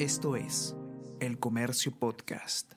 Esto es El Comercio Podcast.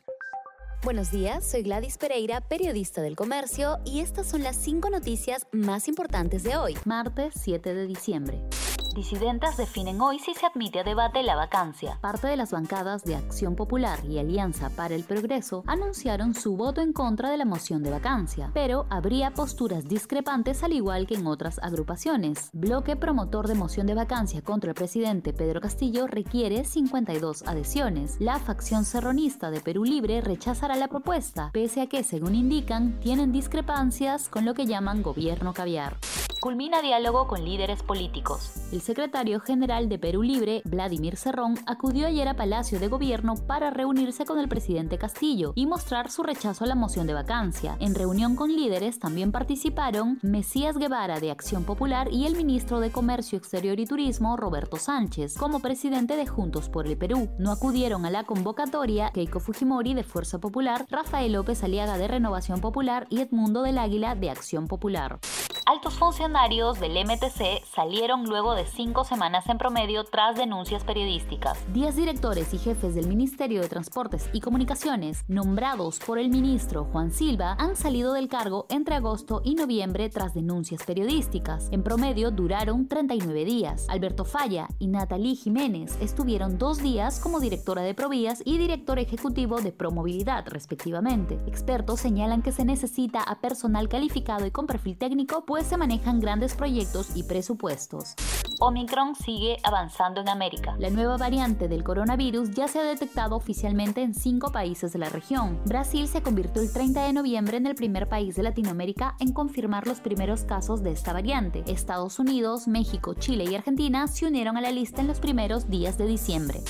Buenos días, soy Gladys Pereira, periodista del comercio, y estas son las cinco noticias más importantes de hoy, martes 7 de diciembre. Disidentes definen hoy si se admite a debate la vacancia. Parte de las bancadas de Acción Popular y Alianza para el Progreso anunciaron su voto en contra de la moción de vacancia, pero habría posturas discrepantes al igual que en otras agrupaciones. Bloque promotor de moción de vacancia contra el presidente Pedro Castillo requiere 52 adhesiones. La facción serronista de Perú Libre rechazará la propuesta, pese a que, según indican, tienen discrepancias con lo que llaman gobierno caviar culmina diálogo con líderes políticos. El secretario general de Perú Libre, Vladimir Cerrón, acudió ayer a Palacio de Gobierno para reunirse con el presidente Castillo y mostrar su rechazo a la moción de vacancia. En reunión con líderes también participaron Mesías Guevara de Acción Popular y el ministro de Comercio Exterior y Turismo, Roberto Sánchez, como presidente de Juntos por el Perú. No acudieron a la convocatoria Keiko Fujimori de Fuerza Popular, Rafael López Aliaga de Renovación Popular y Edmundo del Águila de Acción Popular. Altos funcionarios del MTC salieron luego de cinco semanas en promedio tras denuncias periodísticas. Diez directores y jefes del Ministerio de Transportes y Comunicaciones, nombrados por el ministro Juan Silva, han salido del cargo entre agosto y noviembre tras denuncias periodísticas. En promedio duraron 39 días. Alberto Falla y Natalie Jiménez estuvieron dos días como directora de Provías y director ejecutivo de Promovilidad, respectivamente. Expertos señalan que se necesita a personal calificado y con perfil técnico pues se manejan grandes proyectos y presupuestos. Omicron sigue avanzando en América. La nueva variante del coronavirus ya se ha detectado oficialmente en cinco países de la región. Brasil se convirtió el 30 de noviembre en el primer país de Latinoamérica en confirmar los primeros casos de esta variante. Estados Unidos, México, Chile y Argentina se unieron a la lista en los primeros días de diciembre.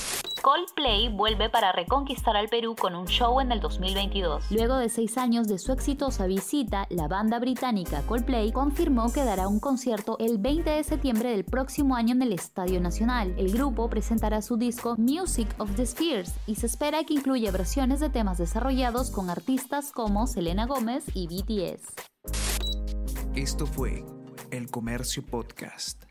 Coldplay vuelve para reconquistar al Perú con un show en el 2022. Luego de seis años de su exitosa visita, la banda británica Coldplay confirmó que dará un concierto el 20 de septiembre del próximo año en el Estadio Nacional. El grupo presentará su disco Music of the Spheres y se espera que incluya versiones de temas desarrollados con artistas como Selena Gómez y BTS. Esto fue El Comercio Podcast.